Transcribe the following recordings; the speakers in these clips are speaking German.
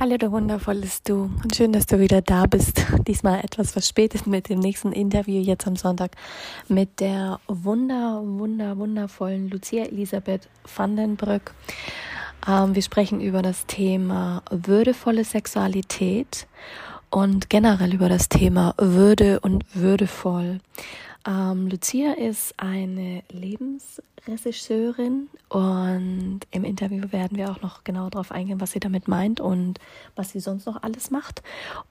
Hallo, du wundervolles Du und schön, dass du wieder da bist. Diesmal etwas verspätet mit dem nächsten Interview jetzt am Sonntag mit der wunder, wunder, wundervollen Lucia Elisabeth Vandenbrück. Ähm, wir sprechen über das Thema würdevolle Sexualität und generell über das Thema Würde und würdevoll. Ähm, Lucia ist eine Lebensregisseurin und im Interview werden wir auch noch genau darauf eingehen, was sie damit meint und was sie sonst noch alles macht.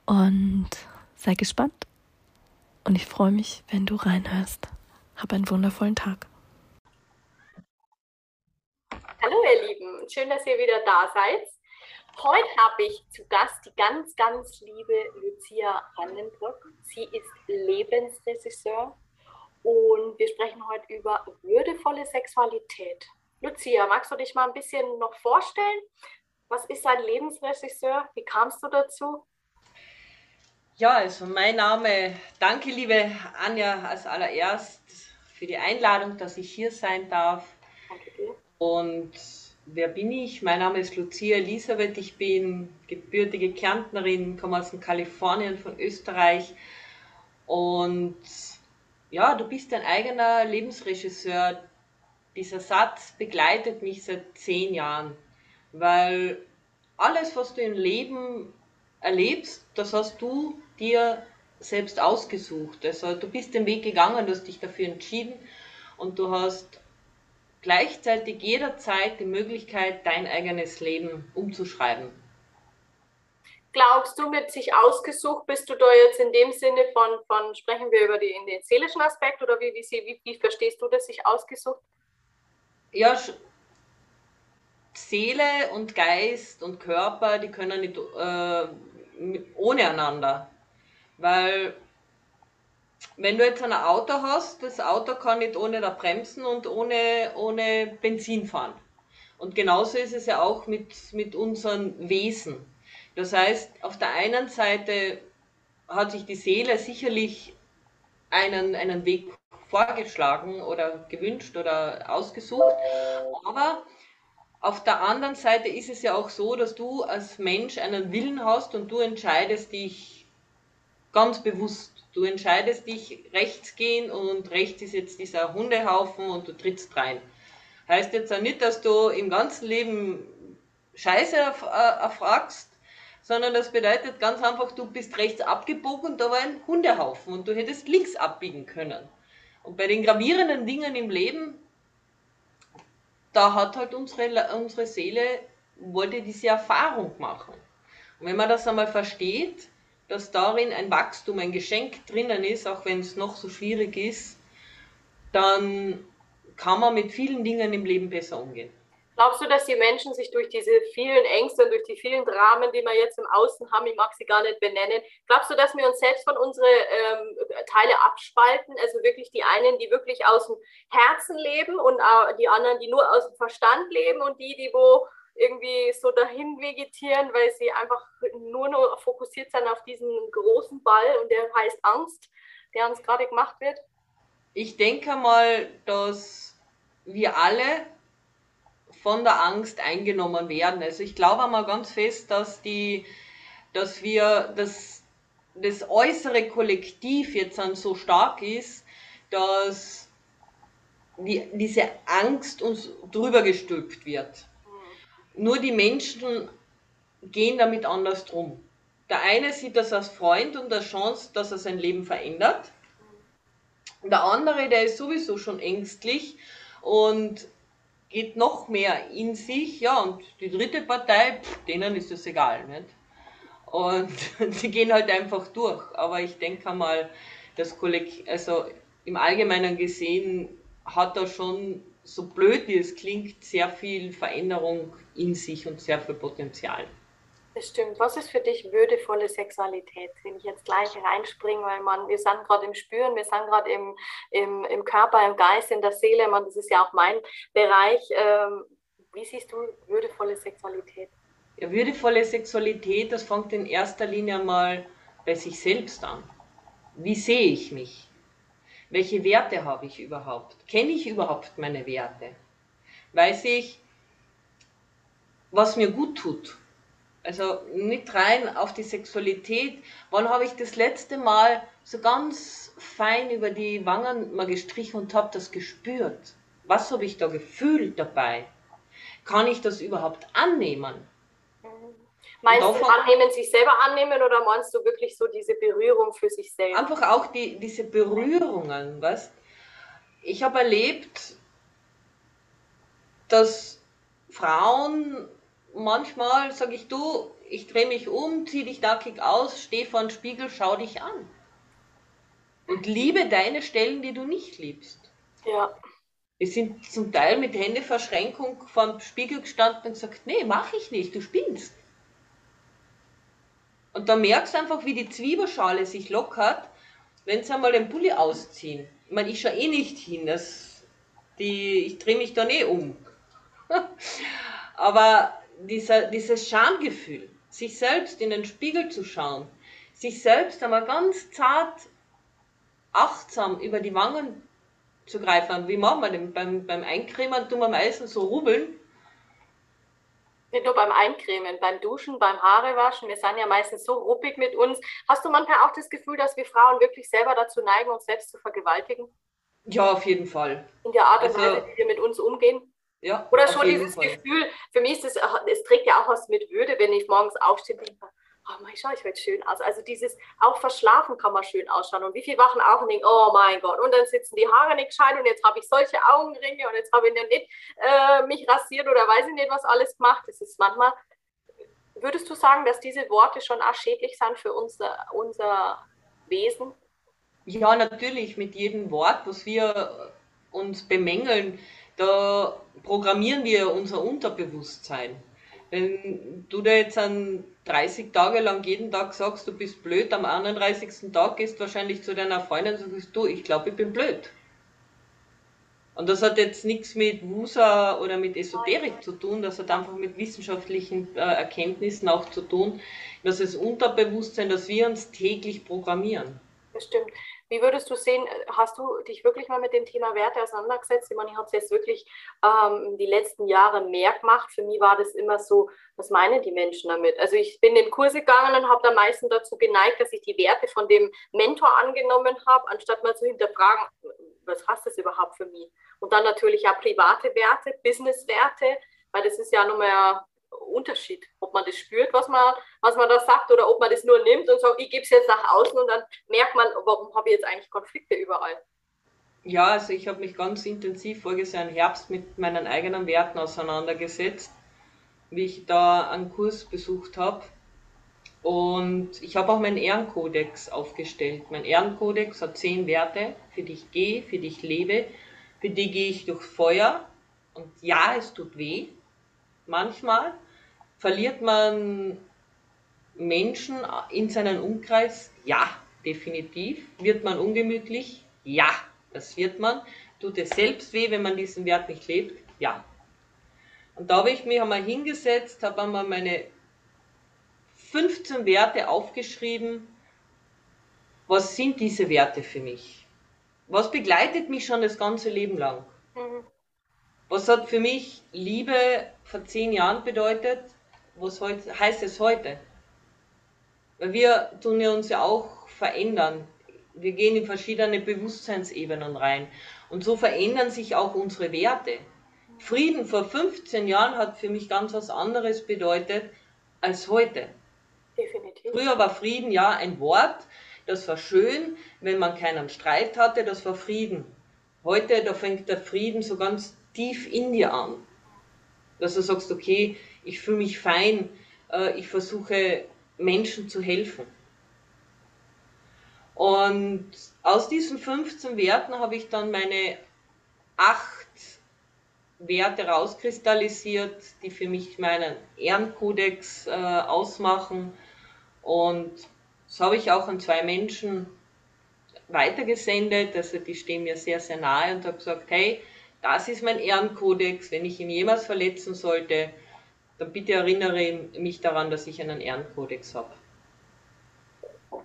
Und sei gespannt und ich freue mich, wenn du reinhörst. Hab einen wundervollen Tag. Hallo ihr Lieben, schön, dass ihr wieder da seid. Heute habe ich zu Gast die ganz, ganz liebe Lucia Vandenbrück. Sie ist Lebensregisseur und wir sprechen heute über würdevolle Sexualität. Lucia, magst du dich mal ein bisschen noch vorstellen? Was ist ein Lebensregisseur? Wie kamst du dazu? Ja, also mein Name, danke liebe Anja als allererst für die Einladung, dass ich hier sein darf. Danke dir. Und wer bin ich? Mein Name ist Lucia Elisabeth, ich bin gebürtige Kärntnerin, komme aus Kalifornien von Österreich und ja, du bist dein eigener Lebensregisseur. Dieser Satz begleitet mich seit zehn Jahren, weil alles, was du im Leben erlebst, das hast du dir selbst ausgesucht. Also du bist den Weg gegangen, du hast dich dafür entschieden und du hast gleichzeitig jederzeit die Möglichkeit, dein eigenes Leben umzuschreiben glaubst du, mit sich ausgesucht, bist du da jetzt in dem Sinne von, von sprechen wir über die, in den seelischen Aspekt oder wie, wie, wie, wie verstehst du das, sich ausgesucht? Ja, Seele und Geist und Körper, die können nicht äh, ohne einander. Weil wenn du jetzt ein Auto hast, das Auto kann nicht ohne da bremsen und ohne, ohne Benzin fahren. Und genauso ist es ja auch mit, mit unseren Wesen. Das heißt, auf der einen Seite hat sich die Seele sicherlich einen, einen Weg vorgeschlagen oder gewünscht oder ausgesucht, aber auf der anderen Seite ist es ja auch so, dass du als Mensch einen Willen hast und du entscheidest dich ganz bewusst. Du entscheidest dich rechts gehen und rechts ist jetzt dieser Hundehaufen und du trittst rein. Heißt jetzt auch nicht, dass du im ganzen Leben Scheiße erfragst, sondern das bedeutet ganz einfach, du bist rechts abgebogen und da war ein Hundehaufen und du hättest links abbiegen können. Und bei den gravierenden Dingen im Leben, da hat halt unsere, unsere Seele, wollte diese Erfahrung machen. Und wenn man das einmal versteht, dass darin ein Wachstum, ein Geschenk drinnen ist, auch wenn es noch so schwierig ist, dann kann man mit vielen Dingen im Leben besser umgehen. Glaubst du, dass die Menschen sich durch diese vielen Ängste und durch die vielen Dramen, die wir jetzt im Außen haben, ich mag sie gar nicht benennen, glaubst du, dass wir uns selbst von unseren ähm, Teile abspalten? Also wirklich die einen, die wirklich aus dem Herzen leben und äh, die anderen, die nur aus dem Verstand leben und die, die wo irgendwie so dahin vegetieren, weil sie einfach nur noch fokussiert sind auf diesen großen Ball und der heißt Angst, der uns gerade gemacht wird? Ich denke mal, dass wir alle von der Angst eingenommen werden. Also ich glaube einmal ganz fest, dass die, dass wir das, das äußere Kollektiv jetzt dann so stark ist, dass die, diese Angst uns drüber gestülpt wird. Nur die Menschen gehen damit anders drum. Der eine sieht das als Freund und als Chance, dass er sein Leben verändert. Der andere, der ist sowieso schon ängstlich und geht noch mehr in sich, ja, und die dritte Partei, pff, denen ist es egal, nicht? Und sie gehen halt einfach durch. Aber ich denke mal, das Kolleg also im Allgemeinen gesehen hat er schon, so blöd wie es klingt, sehr viel Veränderung in sich und sehr viel Potenzial. Das stimmt. Was ist für dich würdevolle Sexualität? Wenn ich jetzt gleich reinspringe, weil man, wir sind gerade im Spüren, wir sind gerade im, im, im Körper, im Geist, in der Seele, man, das ist ja auch mein Bereich. Ähm, wie siehst du würdevolle Sexualität? Ja, würdevolle Sexualität, das fängt in erster Linie mal bei sich selbst an. Wie sehe ich mich? Welche Werte habe ich überhaupt? Kenne ich überhaupt meine Werte? Weiß ich, was mir gut tut? Also nicht rein auf die Sexualität. Wann habe ich das letzte Mal so ganz fein über die Wangen mal gestrichen und habe das gespürt? Was habe ich da gefühlt dabei? Kann ich das überhaupt annehmen? Meinst du annehmen, sich selber annehmen oder meinst du wirklich so diese Berührung für sich selbst? Einfach auch die, diese Berührungen, was? Ich habe erlebt, dass Frauen manchmal sage ich, du, ich drehe mich um, zieh dich nackig aus, steh vor den Spiegel, schau dich an. Und liebe deine Stellen, die du nicht liebst. Ja. Wir sind zum Teil mit Händeverschränkung vor dem Spiegel gestanden und gesagt, nee, mach ich nicht, du spinnst. Und da merkst du einfach, wie die Zwiebelschale sich lockert, wenn sie einmal den Pulli ausziehen. Ich meine, ich schaue eh nicht hin, das, die, ich drehe mich dann eh um. Aber dieser, dieses Schamgefühl, sich selbst in den Spiegel zu schauen, sich selbst einmal ganz zart, achtsam über die Wangen zu greifen. Wie machen wir denn? Beim, beim Eincremen tun wir meistens so rubbeln. Nicht nur beim Eincremen, beim Duschen, beim Haarewaschen. Wir sind ja meistens so ruppig mit uns. Hast du manchmal auch das Gefühl, dass wir Frauen wirklich selber dazu neigen, uns selbst zu vergewaltigen? Ja, auf jeden Fall. In der Art und also, Weise, wie wir mit uns umgehen? Ja, Oder schon dieses Fall. Gefühl, für mich ist es, es trägt ja auch was mit Würde, wenn ich morgens aufstehe und denke, oh mein Gott, ich heute schön aus. Also dieses, auch verschlafen kann man schön ausschauen. Und wie viele wachen auf und denken, oh mein Gott, und dann sitzen die Haare nicht gescheit und jetzt habe ich solche Augenringe und jetzt habe ich ja nicht äh, mich rasiert oder weiß ich nicht, was alles gemacht. Das ist manchmal, würdest du sagen, dass diese Worte schon auch schädlich sind für unser, unser Wesen? Ja, natürlich, mit jedem Wort, was wir uns bemängeln, da programmieren wir unser Unterbewusstsein. Wenn du da jetzt an 30 Tage lang jeden Tag sagst, du bist blöd, am 31. Tag gehst du wahrscheinlich zu deiner Freundin und sagst, du, ich glaube, ich bin blöd. Und das hat jetzt nichts mit Wusa oder mit Esoterik zu tun, das hat einfach mit wissenschaftlichen äh, Erkenntnissen auch zu tun. Das ist Unterbewusstsein, das wir uns täglich programmieren. Das stimmt. Wie würdest du sehen, hast du dich wirklich mal mit dem Thema Werte auseinandergesetzt? Ich meine, ich habe es jetzt wirklich ähm, die letzten Jahre mehr gemacht. Für mich war das immer so, was meinen die Menschen damit? Also ich bin in Kurse gegangen und habe am meisten dazu geneigt, dass ich die Werte von dem Mentor angenommen habe, anstatt mal zu hinterfragen, was heißt das überhaupt für mich? Und dann natürlich auch private Werte, Businesswerte, weil das ist ja nun mal Unterschied, ob man das spürt, was man, was man da sagt, oder ob man das nur nimmt und sagt, ich gebe es jetzt nach außen und dann merkt man, warum habe ich jetzt eigentlich Konflikte überall. Ja, also ich habe mich ganz intensiv voriges Jahr im Herbst mit meinen eigenen Werten auseinandergesetzt, wie ich da einen Kurs besucht habe. Und ich habe auch meinen Ehrenkodex aufgestellt. Mein Ehrenkodex hat zehn Werte, für die ich gehe, für die ich lebe, für die gehe ich durchs Feuer. Und ja, es tut weh, manchmal. Verliert man Menschen in seinen Umkreis? Ja, definitiv. Wird man ungemütlich? Ja, das wird man. Tut es selbst weh, wenn man diesen Wert nicht lebt? Ja. Und da habe ich mich einmal hingesetzt, habe einmal meine 15 Werte aufgeschrieben. Was sind diese Werte für mich? Was begleitet mich schon das ganze Leben lang? Mhm. Was hat für mich Liebe vor zehn Jahren bedeutet? Was heute, heißt es heute? Weil wir tun ja uns ja auch verändern. Wir gehen in verschiedene Bewusstseinsebenen rein. Und so verändern sich auch unsere Werte. Frieden vor 15 Jahren hat für mich ganz was anderes bedeutet als heute. Definitiv. Früher war Frieden ja ein Wort, das war schön, wenn man keinen Streit hatte, das war Frieden. Heute, da fängt der Frieden so ganz tief in dir an. Dass du sagst, okay, ich fühle mich fein, äh, ich versuche Menschen zu helfen. Und aus diesen 15 Werten habe ich dann meine acht Werte rauskristallisiert, die für mich meinen Ehrenkodex äh, ausmachen. Und das habe ich auch an zwei Menschen weitergesendet. Also die stehen mir sehr, sehr nahe und habe gesagt, hey, das ist mein Ehrenkodex. Wenn ich ihn jemals verletzen sollte, dann bitte erinnere mich daran, dass ich einen Ehrenkodex habe.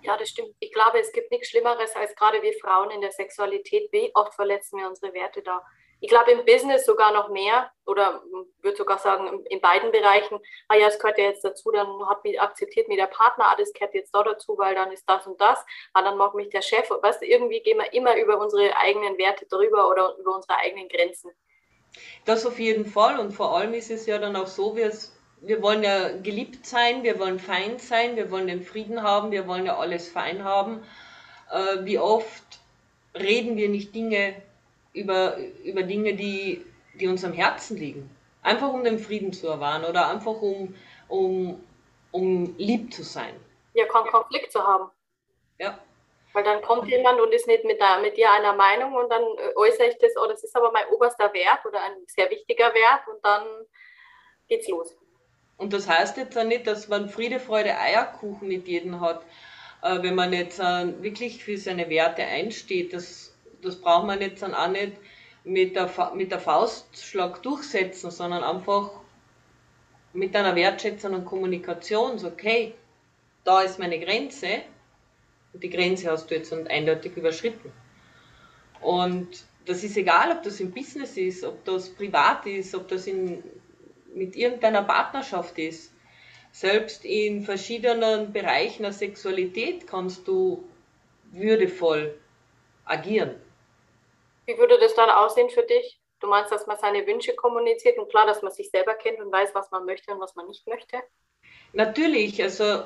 Ja, das stimmt. Ich glaube, es gibt nichts Schlimmeres als gerade wir Frauen in der Sexualität. Wie oft verletzen wir unsere Werte da? Ich glaube im Business sogar noch mehr oder würde sogar sagen in beiden Bereichen. Ah ja, es gehört ja jetzt dazu, dann hat mich, akzeptiert mir der Partner, ah, das gehört jetzt da dazu, weil dann ist das und das. Ah, dann mag mich der Chef. Weißt du, irgendwie gehen wir immer über unsere eigenen Werte drüber oder über unsere eigenen Grenzen. Das auf jeden Fall und vor allem ist es ja dann auch so, wie es wir wollen ja geliebt sein, wir wollen fein sein, wir wollen den Frieden haben, wir wollen ja alles fein haben. Äh, wie oft reden wir nicht Dinge über, über Dinge, die, die uns am Herzen liegen? Einfach um den Frieden zu erwahren oder einfach um, um, um lieb zu sein. Ja, keinen Konflikt zu haben. Ja. Weil dann kommt jemand und ist nicht mit, der, mit dir einer Meinung und dann äußere ich das, oh, das ist aber mein oberster Wert oder ein sehr wichtiger Wert und dann geht's los. Und das heißt jetzt auch nicht, dass man Friede, Freude, Eierkuchen mit jedem hat. Äh, wenn man jetzt äh, wirklich für seine Werte einsteht, das, das braucht man jetzt dann auch nicht mit der, mit der Faustschlag durchsetzen, sondern einfach mit einer wertschätzenden Kommunikation, so, okay, da ist meine Grenze und die Grenze hast du jetzt eindeutig überschritten. Und das ist egal, ob das im Business ist, ob das privat ist, ob das in mit irgendeiner Partnerschaft ist. Selbst in verschiedenen Bereichen der Sexualität kannst du würdevoll agieren. Wie würde das dann aussehen für dich? Du meinst, dass man seine Wünsche kommuniziert und klar, dass man sich selber kennt und weiß, was man möchte und was man nicht möchte? Natürlich, also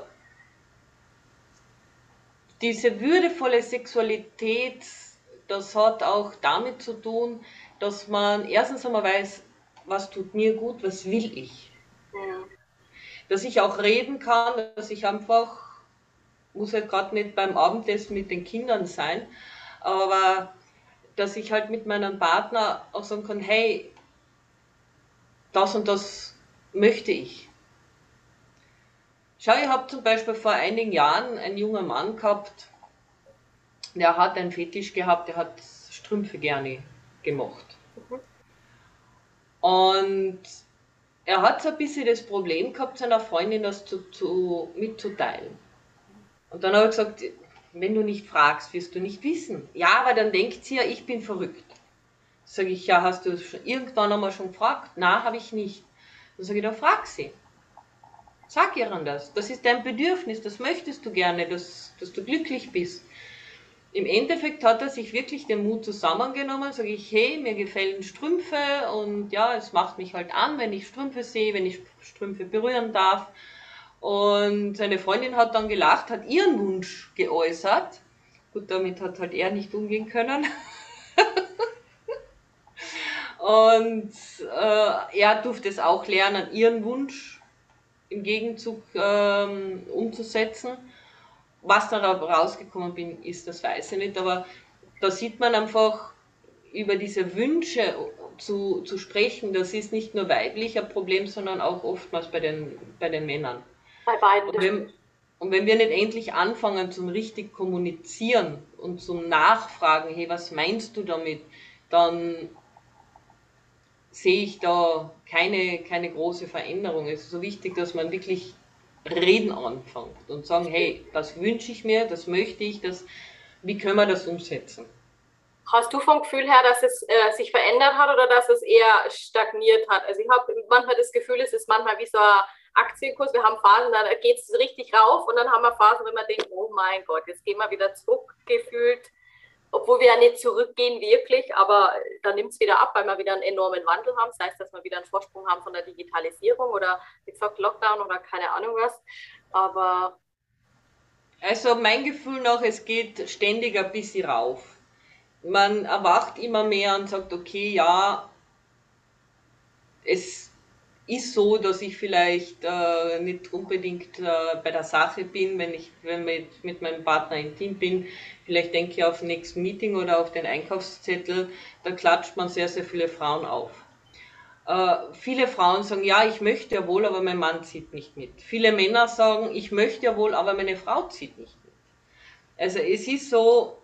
diese würdevolle Sexualität, das hat auch damit zu tun, dass man erstens einmal weiß, was tut mir gut, was will ich. Ja. Dass ich auch reden kann, dass ich einfach, muss halt gerade nicht beim Abendessen mit den Kindern sein, aber dass ich halt mit meinem Partner auch sagen kann, hey, das und das möchte ich. Schau, ich habe zum Beispiel vor einigen Jahren einen jungen Mann gehabt, der hat einen Fetisch gehabt, der hat Strümpfe gerne gemacht. Und er hat so ein bisschen das Problem gehabt, seiner Freundin das zu, zu, mitzuteilen. Und dann habe ich gesagt, wenn du nicht fragst, wirst du nicht wissen. Ja, aber dann denkt sie ja, ich bin verrückt. Sage ich, ja, hast du irgendwann einmal schon gefragt? Na, habe ich nicht. Dann sage ich, dann frag sie. Sag ihr an das. Das ist dein Bedürfnis, das möchtest du gerne, dass, dass du glücklich bist im Endeffekt hat er sich wirklich den Mut zusammengenommen, sage ich, hey, mir gefallen Strümpfe und ja, es macht mich halt an, wenn ich Strümpfe sehe, wenn ich Strümpfe berühren darf. Und seine Freundin hat dann gelacht, hat ihren Wunsch geäußert. Gut, damit hat halt er nicht umgehen können. und äh, er durfte es auch lernen, ihren Wunsch im Gegenzug ähm, umzusetzen. Was da rausgekommen bin, ist, das weiß ich nicht, aber da sieht man einfach über diese Wünsche zu, zu sprechen, das ist nicht nur weiblich ein Problem, sondern auch oftmals bei den, bei den Männern. Bei beiden. Und wenn, und wenn wir nicht endlich anfangen zum richtig kommunizieren und zum Nachfragen, hey, was meinst du damit, dann sehe ich da keine, keine große Veränderung. Es ist so wichtig, dass man wirklich Reden anfängt und sagen, hey, das wünsche ich mir, das möchte ich, das, wie können wir das umsetzen? Hast du vom Gefühl her, dass es äh, sich verändert hat oder dass es eher stagniert hat? Also ich habe manchmal das Gefühl, es ist manchmal wie so ein Aktienkurs. Wir haben Phasen, da geht es richtig rauf und dann haben wir Phasen, wo man denkt, oh mein Gott, jetzt gehen wir wieder zurück gefühlt obwohl wir ja nicht zurückgehen wirklich, aber dann nimmt es wieder ab, weil wir wieder einen enormen Wandel haben. Das heißt, dass wir wieder einen Vorsprung haben von der Digitalisierung oder wie gesagt Lockdown oder keine Ahnung was. Aber also mein Gefühl nach, es geht ständig ein bisschen rauf. Man erwacht immer mehr und sagt, okay, ja, es ist so, dass ich vielleicht äh, nicht unbedingt äh, bei der Sache bin, wenn ich wenn mit, mit meinem Partner intim bin. Vielleicht denke ich auf nächsten Meeting oder auf den Einkaufszettel, da klatscht man sehr, sehr viele Frauen auf. Äh, viele Frauen sagen, ja, ich möchte ja wohl, aber mein Mann zieht nicht mit. Viele Männer sagen, ich möchte ja wohl, aber meine Frau zieht nicht mit. Also es ist so,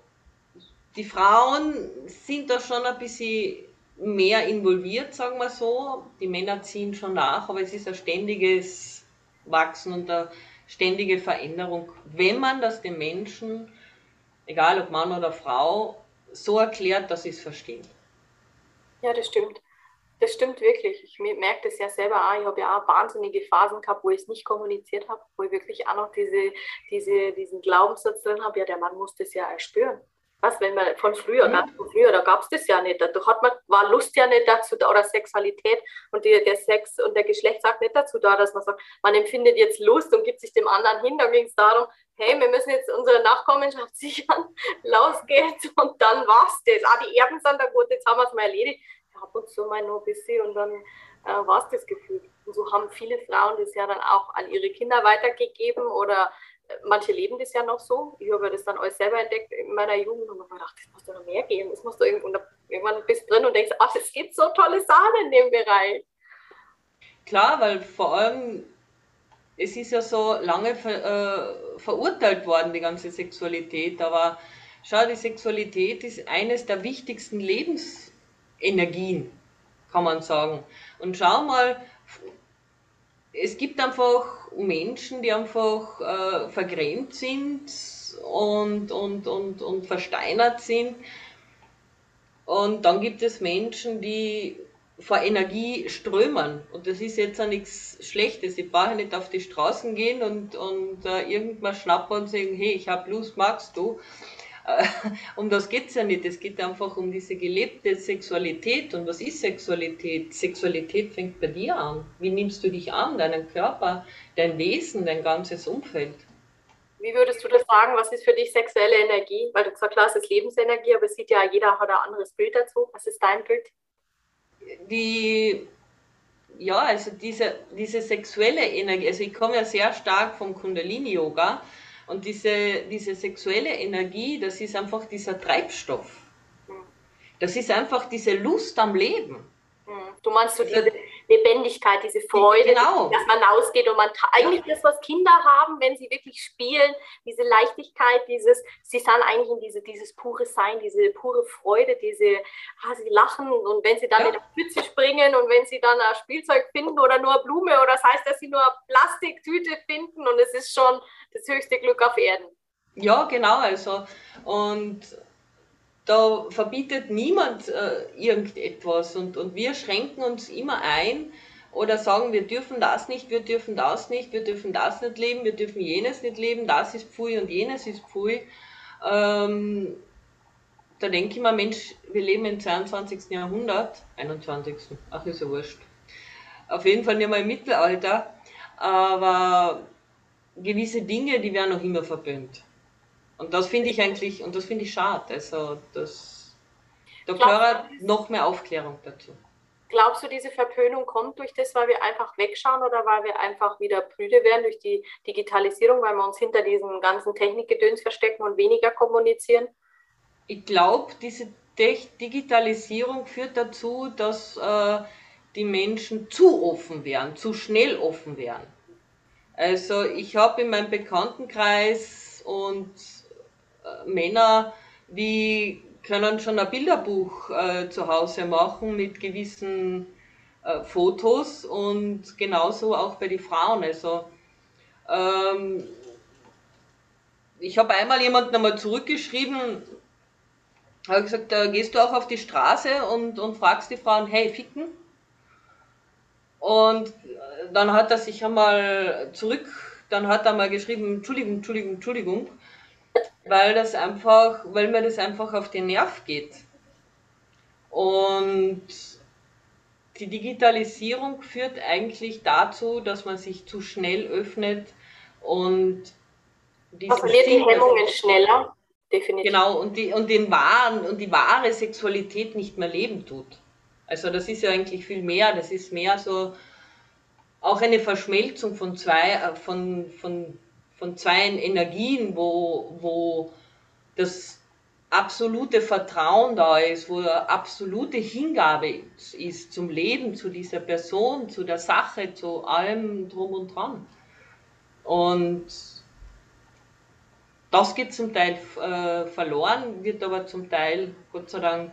die Frauen sind da schon ein bisschen mehr involviert, sagen wir so. Die Männer ziehen schon nach, aber es ist ein ständiges Wachsen und eine ständige Veränderung, wenn man das den Menschen, egal ob Mann oder Frau, so erklärt, dass sie es verstehen. Ja, das stimmt. Das stimmt wirklich. Ich merke das ja selber auch. Ich habe ja auch wahnsinnige Phasen gehabt, wo ich es nicht kommuniziert habe, wo ich wirklich auch noch diese, diese, diesen Glaubenssatz drin habe, ja, der Mann muss das ja erspüren. Was, wenn man von früher, mhm. von früher, da gab es das ja nicht. Da hat man, war Lust ja nicht dazu da, oder Sexualität und die, der Sex und der Geschlecht sagt nicht dazu da, dass man sagt, man empfindet jetzt Lust und gibt sich dem anderen hin. Da ging es darum, hey, wir müssen jetzt unsere Nachkommenschaft sichern, los geht's und dann war's das. Ah, die Erben sind da gut, jetzt haben wir es mal erledigt ab und zu mal nur ein bisschen und dann äh, war es das Gefühl. Und so haben viele Frauen das ja dann auch an ihre Kinder weitergegeben oder manche leben das ja noch so. Ich habe das dann alles selber entdeckt in meiner Jugend und habe mir gedacht, das muss doch noch mehr geben. Das muss doch irgendwann, irgendwann bist drin und denkst, ach, es gibt so tolle Sachen in dem Bereich. Klar, weil vor allem es ist ja so lange ver, äh, verurteilt worden, die ganze Sexualität, aber schau, die Sexualität ist eines der wichtigsten Lebens Energien, kann man sagen. Und schau mal, es gibt einfach Menschen, die einfach äh, vergrämt sind und, und, und, und versteinert sind. Und dann gibt es Menschen, die vor Energie strömen. Und das ist jetzt auch nichts Schlechtes. Ich brauche nicht auf die Straßen gehen und, und äh, irgendwas schnappen und sagen, hey, ich habe Lust, magst du? um das geht es ja nicht. Es geht einfach um diese gelebte Sexualität. Und was ist Sexualität? Sexualität fängt bei dir an. Wie nimmst du dich an, deinen Körper, dein Wesen, dein ganzes Umfeld? Wie würdest du das sagen? Was ist für dich sexuelle Energie? Weil du zwar klar, es ist Lebensenergie, aber es sieht ja jeder hat ein anderes Bild dazu. Was ist dein Bild? Die, ja, also diese, diese sexuelle Energie, also ich komme ja sehr stark vom Kundalini-Yoga und diese, diese sexuelle Energie, das ist einfach dieser Treibstoff. Das ist einfach diese Lust am Leben. Du meinst so diese Lebendigkeit, diese Freude, genau. dass man ausgeht und man eigentlich das, was Kinder haben, wenn sie wirklich spielen, diese Leichtigkeit, dieses, sie sind eigentlich in diese, dieses pure Sein, diese pure Freude, diese, ah, sie lachen und wenn sie dann ja. in der Pfütze springen und wenn sie dann ein Spielzeug finden oder nur eine Blume oder das heißt, dass sie nur eine Plastiktüte finden und es ist schon das höchste Glück auf Erden. Ja, genau, also und da verbietet niemand äh, irgendetwas und, und wir schränken uns immer ein oder sagen, wir dürfen das nicht, wir dürfen das nicht, wir dürfen das nicht leben, wir dürfen jenes nicht leben, das ist Pfui und jenes ist Pfui. Ähm, da denke ich mir, Mensch, wir leben im 22. Jahrhundert, 21. Ach, ist ja wurscht. Auf jeden Fall nicht mal im Mittelalter, aber gewisse Dinge, die werden noch immer verböhnt. Und das finde ich eigentlich, und das finde ich schade. Also das, da gehört noch mehr Aufklärung dazu. Glaubst du, diese Verpönung kommt durch das, weil wir einfach wegschauen oder weil wir einfach wieder prüde werden durch die Digitalisierung, weil wir uns hinter diesem ganzen Technikgedöns verstecken und weniger kommunizieren? Ich glaube, diese Digitalisierung führt dazu, dass äh, die Menschen zu offen werden, zu schnell offen werden. Also ich habe in meinem Bekanntenkreis und Männer, die können schon ein Bilderbuch äh, zu Hause machen mit gewissen äh, Fotos und genauso auch bei den Frauen. Also ähm, ich habe einmal jemanden einmal zurückgeschrieben, habe gesagt, da gehst du auch auf die Straße und, und fragst die Frauen, hey, ficken? Und dann hat er sich einmal zurück, dann hat er mal geschrieben, Entschuldigung, Entschuldigung, Entschuldigung weil das einfach, weil mir das einfach auf den Nerv geht. Und die Digitalisierung führt eigentlich dazu, dass man sich zu schnell öffnet und man verliert die Hemmungen schneller, definitiv. Genau, und die, und den wahren, und die wahre Sexualität nicht mehr leben tut. Also das ist ja eigentlich viel mehr, das ist mehr so auch eine Verschmelzung von zwei, äh, von, von von zwei Energien, wo, wo das absolute Vertrauen da ist, wo absolute Hingabe ist zum Leben, zu dieser Person, zu der Sache, zu allem drum und dran. Und das geht zum Teil äh, verloren, wird aber zum Teil, Gott sei Dank,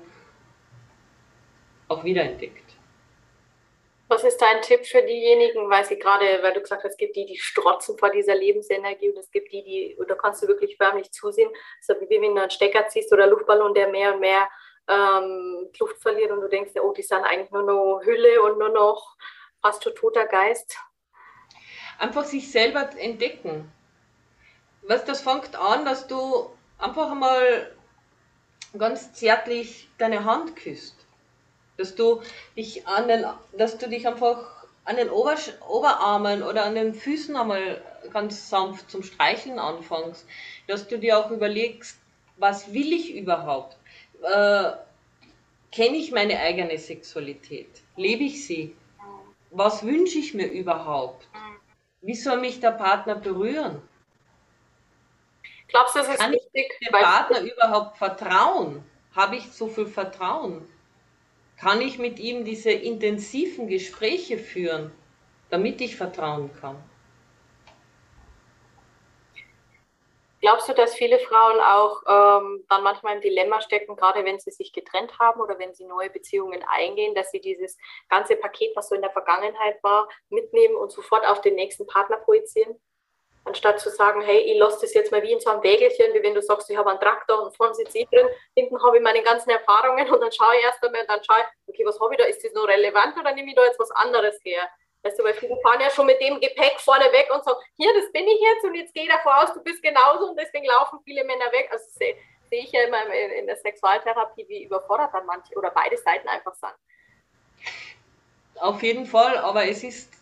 auch wiederentdeckt. Was ist dein Tipp für diejenigen, weil sie gerade, weil du gesagt hast, es gibt die, die strotzen vor dieser Lebensenergie und es gibt die, die, da kannst du wirklich förmlich zusehen, so wie wenn du einen Stecker ziehst oder Luftballon, der mehr und mehr ähm, Luft verliert und du denkst, oh, die sind eigentlich nur noch Hülle und nur noch fast toter Geist. Einfach sich selber entdecken. Was das fängt an, dass du einfach einmal ganz zärtlich deine Hand küsst dass du dich an den, dass du dich einfach an den Ober Oberarmen oder an den Füßen einmal ganz sanft zum Streicheln anfängst, dass du dir auch überlegst, was will ich überhaupt? Äh, Kenne ich meine eigene Sexualität? Lebe ich sie? Was wünsche ich mir überhaupt? Wie soll mich der Partner berühren? Glaubst du, das ist Kann wichtig? Ich dem Partner überhaupt vertrauen? Habe ich so viel Vertrauen? Kann ich mit ihm diese intensiven Gespräche führen, damit ich vertrauen kann. Glaubst du, dass viele Frauen auch ähm, dann manchmal im Dilemma stecken, gerade wenn sie sich getrennt haben oder wenn sie neue Beziehungen eingehen, dass sie dieses ganze Paket, was so in der Vergangenheit war, mitnehmen und sofort auf den nächsten Partner projizieren? Anstatt zu sagen, hey, ich lasse das jetzt mal wie in so einem Wägelchen, wie wenn du sagst, ich habe einen Traktor und vorne sitze ich drin, hinten habe ich meine ganzen Erfahrungen und dann schaue ich erst einmal und dann schaue ich, okay, was habe ich da, ist das noch relevant oder nehme ich da jetzt was anderes her? Weißt du, weil viele fahren ja schon mit dem Gepäck vorne weg und sagen, hier, das bin ich jetzt und jetzt gehe davon aus, du bist genauso und deswegen laufen viele Männer weg. Also sehe seh ich ja immer in der Sexualtherapie, wie überfordert dann manche oder beide Seiten einfach sind. Auf jeden Fall, aber es ist,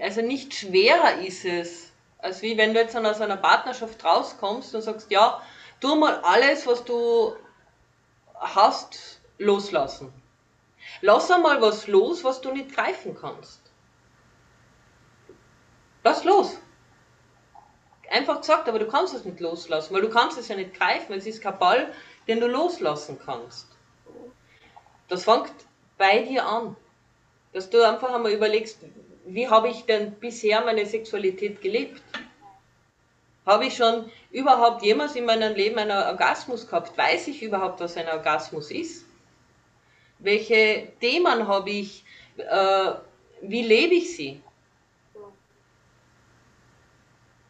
also nicht schwerer ist es, als wie wenn du jetzt aus einer Partnerschaft rauskommst und sagst, ja, tu mal alles, was du hast, loslassen. Lass einmal was los, was du nicht greifen kannst. Lass los. Einfach gesagt, aber du kannst es nicht loslassen, weil du kannst es ja nicht greifen. Es ist kein Ball, den du loslassen kannst. Das fängt bei dir an. Dass du einfach einmal überlegst, wie habe ich denn bisher meine Sexualität gelebt? Habe ich schon überhaupt jemals in meinem Leben einen Orgasmus gehabt? Weiß ich überhaupt, was ein Orgasmus ist? Welche Themen habe ich? Äh, wie lebe ich sie?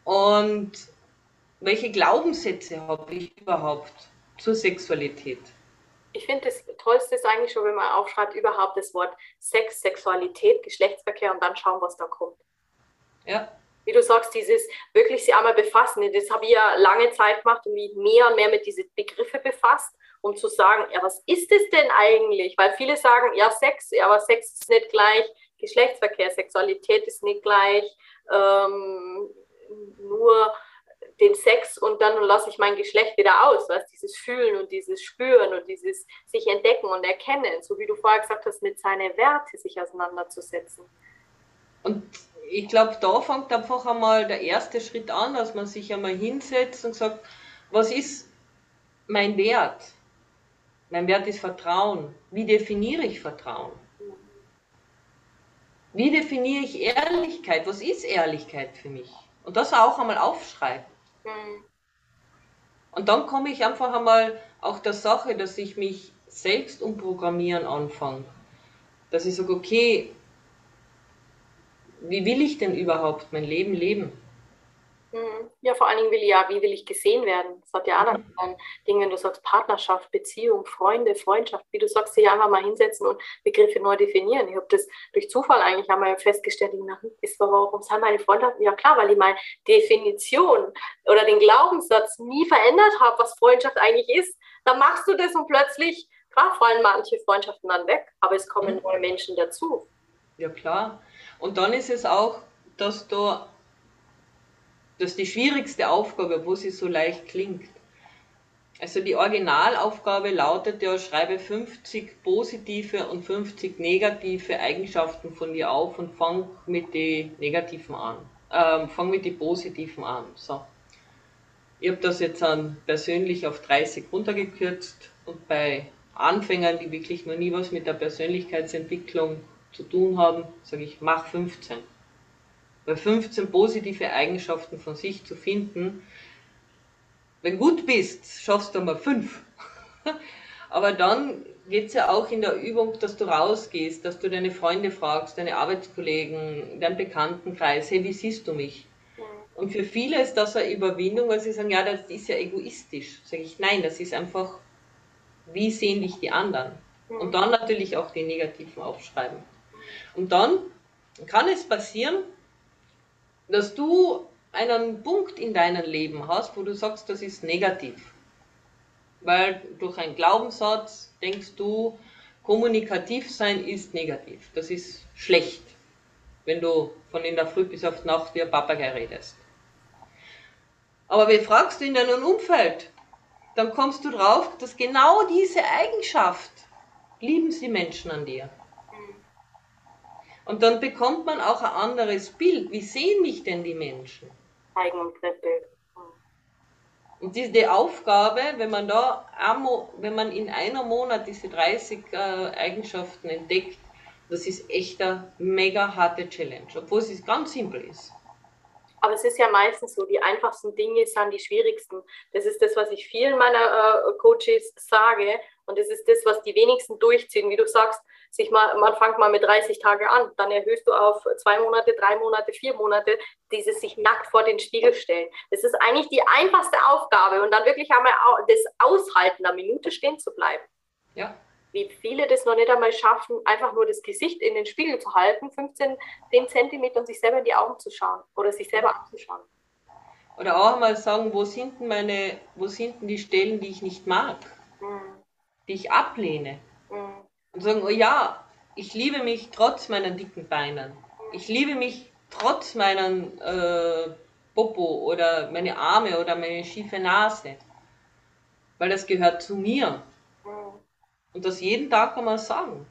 Und welche Glaubenssätze habe ich überhaupt zur Sexualität? Ich finde das Tollste ist eigentlich schon, wenn man aufschreibt, überhaupt das Wort Sex, Sexualität, Geschlechtsverkehr und dann schauen, was da kommt. Ja. Wie du sagst, dieses wirklich sich einmal befassen. Das habe ich ja lange Zeit gemacht und mich mehr und mehr mit diesen Begriffen befasst, um zu sagen, ja, was ist es denn eigentlich? Weil viele sagen, ja, Sex, ja, aber Sex ist nicht gleich Geschlechtsverkehr, Sexualität ist nicht gleich ähm, nur den Sex und dann lasse ich mein Geschlecht wieder aus, was dieses Fühlen und dieses Spüren und dieses sich entdecken und erkennen, so wie du vorher gesagt hast, mit seinen Werten sich auseinanderzusetzen. Und ich glaube, da fängt einfach einmal der erste Schritt an, dass man sich einmal hinsetzt und sagt, was ist mein Wert? Mein Wert ist Vertrauen. Wie definiere ich Vertrauen? Wie definiere ich Ehrlichkeit? Was ist Ehrlichkeit für mich? Und das auch einmal aufschreiben. Mhm. Und dann komme ich einfach einmal auch der Sache, dass ich mich selbst umprogrammieren anfange. Dass ich sage, okay, wie will ich denn überhaupt mein Leben leben? Mhm. Ja, vor allen Dingen will ich ja, wie will ich gesehen werden? Das hat ja auch mhm. ein Ding, wenn du sagst Partnerschaft, Beziehung, Freunde, Freundschaft, wie du sagst, sich einfach mal hinsetzen und Begriffe neu definieren. Ich habe das durch Zufall eigentlich einmal festgestellt, ich dachte, ist warum sind meine Freundschaften? Ja klar, weil ich meine Definition oder den Glaubenssatz nie verändert habe, was Freundschaft eigentlich ist. Dann machst du das und plötzlich, klar, fallen manche Freundschaften dann weg, aber es kommen mhm. neue Menschen dazu. Ja klar. Und dann ist es auch, dass du das ist die schwierigste Aufgabe, wo sie so leicht klingt. Also die Originalaufgabe lautet ja, schreibe 50 positive und 50 negative Eigenschaften von dir auf und fang mit den negativen an. Ähm, fang mit den positiven an. So. Ich habe das jetzt dann persönlich auf 30 runtergekürzt und bei Anfängern, die wirklich noch nie was mit der Persönlichkeitsentwicklung zu tun haben, sage ich, mach 15. Bei 15 positive Eigenschaften von sich zu finden, wenn gut bist, schaffst du mal 5. Aber dann geht es ja auch in der Übung, dass du rausgehst, dass du deine Freunde fragst, deine Arbeitskollegen, deinen Bekanntenkreis, hey, wie siehst du mich? Und für viele ist das eine Überwindung, weil sie sagen, ja, das ist ja egoistisch. Sage ich, nein, das ist einfach, wie sehen dich die anderen? Und dann natürlich auch die negativen aufschreiben. Und dann kann es passieren, dass du einen Punkt in deinem Leben hast, wo du sagst, das ist negativ. Weil durch einen Glaubenssatz denkst du, kommunikativ sein ist negativ. Das ist schlecht, wenn du von in der Früh bis auf die Nacht wie ein Papagei redest. Aber wenn fragst du in deinem Umfeld, dann kommst du drauf, dass genau diese Eigenschaft lieben sie Menschen an dir. Und dann bekommt man auch ein anderes Bild. Wie sehen mich denn die Menschen? Eigen- und Fremdbild. Und diese Aufgabe, wenn man da, wenn man in einem Monat diese 30 äh, Eigenschaften entdeckt, das ist echt eine mega harte Challenge, obwohl es ganz simpel ist. Aber es ist ja meistens so, die einfachsten Dinge sind die schwierigsten. Das ist das, was ich vielen meiner äh, Coaches sage. Und das ist das, was die wenigsten durchziehen. Wie du sagst, sich mal, man fängt mal mit 30 Tage an, dann erhöhst du auf zwei Monate, drei Monate, vier Monate, dieses sich nackt vor den Spiegel stellen. Das ist eigentlich die einfachste Aufgabe und dann wirklich einmal das Aushalten, eine Minute stehen zu bleiben. Ja. Wie viele das noch nicht einmal schaffen, einfach nur das Gesicht in den Spiegel zu halten, 15, 10 Zentimeter und sich selber in die Augen zu schauen oder sich selber anzuschauen. Oder auch mal sagen, wo sind denn meine, wo sind denn die Stellen, die ich nicht mag, mhm. die ich ablehne? Mhm und sagen, oh ja, ich liebe mich trotz meinen dicken Beinen. Ich liebe mich trotz meinen äh, Popo oder meine Arme oder meine schiefe Nase. Weil das gehört zu mir. Und das jeden Tag kann man sagen.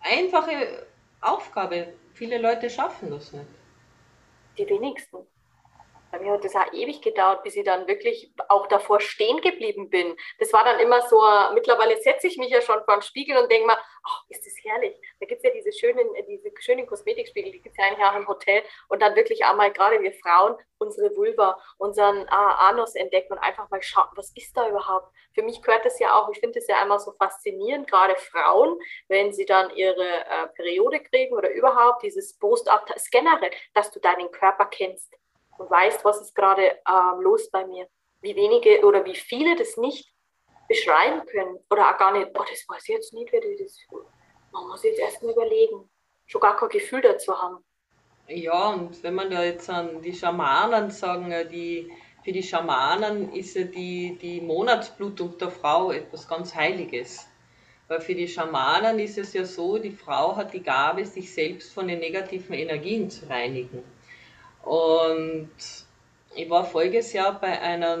Einfache Aufgabe. Viele Leute schaffen das nicht. Die wenigsten. Bei mir hat das auch ewig gedauert, bis ich dann wirklich auch davor stehen geblieben bin. Das war dann immer so, mittlerweile setze ich mich ja schon vor den Spiegel und denke mir, ach, ist das herrlich. Da gibt es ja diese schönen, diese schönen Kosmetikspiegel, die gibt es ja eigentlich auch im Hotel. Und dann wirklich auch mal, gerade wir Frauen, unsere Vulva, unseren ah, Anus entdecken und einfach mal schauen, was ist da überhaupt? Für mich gehört das ja auch, ich finde das ja einmal so faszinierend, gerade Frauen, wenn sie dann ihre äh, Periode kriegen oder überhaupt dieses Post-up, generell, dass du deinen Körper kennst und weißt, was ist gerade äh, los bei mir. Wie wenige oder wie viele das nicht beschreiben können oder auch gar nicht, oh, das weiß ich jetzt nicht, wie das Man muss jetzt erst mal überlegen, schon gar kein Gefühl dazu haben. Ja, und wenn man da jetzt an die Schamanen sagen, die, für die Schamanen ist ja die, die Monatsblutung der Frau etwas ganz Heiliges. Weil für die Schamanen ist es ja so, die Frau hat die Gabe, sich selbst von den negativen Energien zu reinigen. Und ich war voriges Jahr bei einer,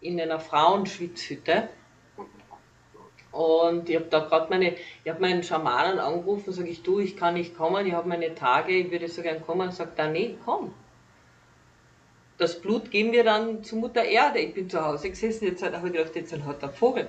in einer Frauenschwitzhütte. Und ich habe da gerade meine, ich habe meinen Schamanen angerufen, sage ich, du, ich kann nicht kommen, ich habe meine Tage, ich würde so gern kommen. Sagt er, nee, komm. Das Blut geben wir dann zu Mutter Erde. Ich bin zu Hause gesessen, jetzt habe ich gedacht, jetzt hat der Vogel.